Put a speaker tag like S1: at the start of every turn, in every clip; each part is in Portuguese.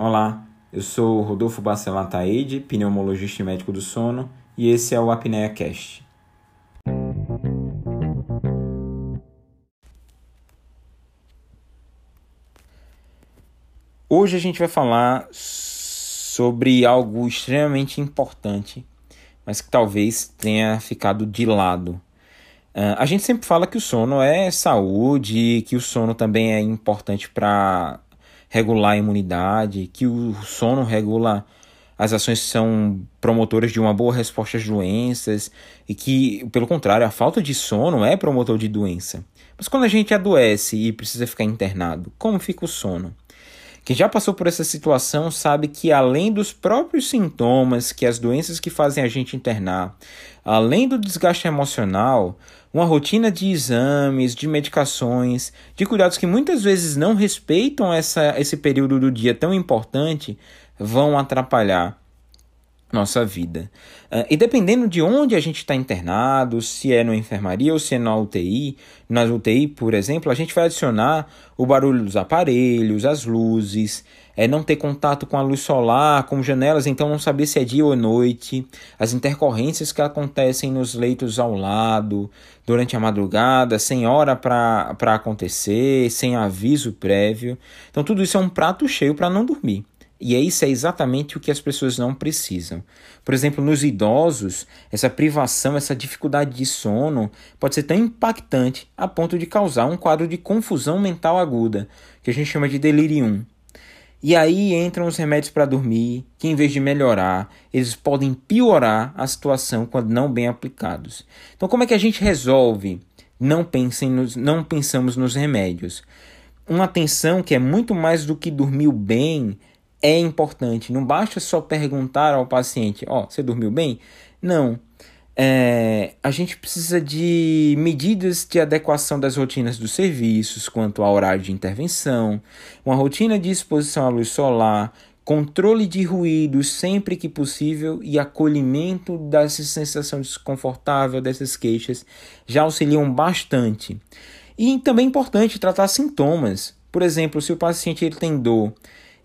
S1: Olá, eu sou Rodolfo Bacelar Taide, pneumologista e médico do sono, e esse é o Apneia Cast. Hoje a gente vai falar sobre algo extremamente importante, mas que talvez tenha ficado de lado. Uh, a gente sempre fala que o sono é saúde, que o sono também é importante para regular a imunidade, que o sono regula as ações que são promotoras de uma boa resposta às doenças e que, pelo contrário, a falta de sono é promotor de doença. Mas quando a gente adoece e precisa ficar internado, como fica o sono? Quem já passou por essa situação sabe que, além dos próprios sintomas, que as doenças que fazem a gente internar, além do desgaste emocional, uma rotina de exames, de medicações, de cuidados que muitas vezes não respeitam essa, esse período do dia tão importante, vão atrapalhar nossa vida. Uh, e dependendo de onde a gente está internado, se é na enfermaria ou se é na UTI, na UTI, por exemplo, a gente vai adicionar o barulho dos aparelhos, as luzes, é não ter contato com a luz solar, com janelas, então não saber se é dia ou noite, as intercorrências que acontecem nos leitos ao lado, durante a madrugada, sem hora para acontecer, sem aviso prévio. Então tudo isso é um prato cheio para não dormir. E isso é exatamente o que as pessoas não precisam. Por exemplo, nos idosos, essa privação, essa dificuldade de sono pode ser tão impactante a ponto de causar um quadro de confusão mental aguda, que a gente chama de delirium. E aí entram os remédios para dormir, que em vez de melhorar, eles podem piorar a situação quando não bem aplicados. Então, como é que a gente resolve? Não pensem nos, não pensamos nos remédios. Uma atenção que é muito mais do que dormir bem é importante. Não basta só perguntar ao paciente: Ó, oh, você dormiu bem? Não. É, a gente precisa de medidas de adequação das rotinas dos serviços quanto ao horário de intervenção, uma rotina de exposição à luz solar, controle de ruídos sempre que possível e acolhimento dessa sensação desconfortável dessas queixas já auxiliam bastante. E também é importante tratar sintomas. Por exemplo, se o paciente ele tem dor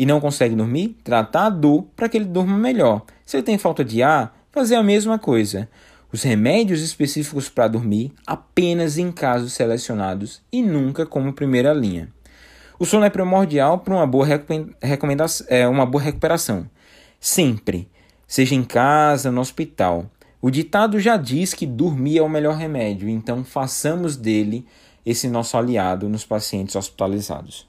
S1: e não consegue dormir, tratar a dor para que ele durma melhor. Se ele tem falta de ar, fazer a mesma coisa. Os remédios específicos para dormir apenas em casos selecionados e nunca como primeira linha. O sono é primordial para uma boa, é, uma boa recuperação. Sempre, seja em casa, no hospital. O ditado já diz que dormir é o melhor remédio, então façamos dele esse nosso aliado nos pacientes hospitalizados.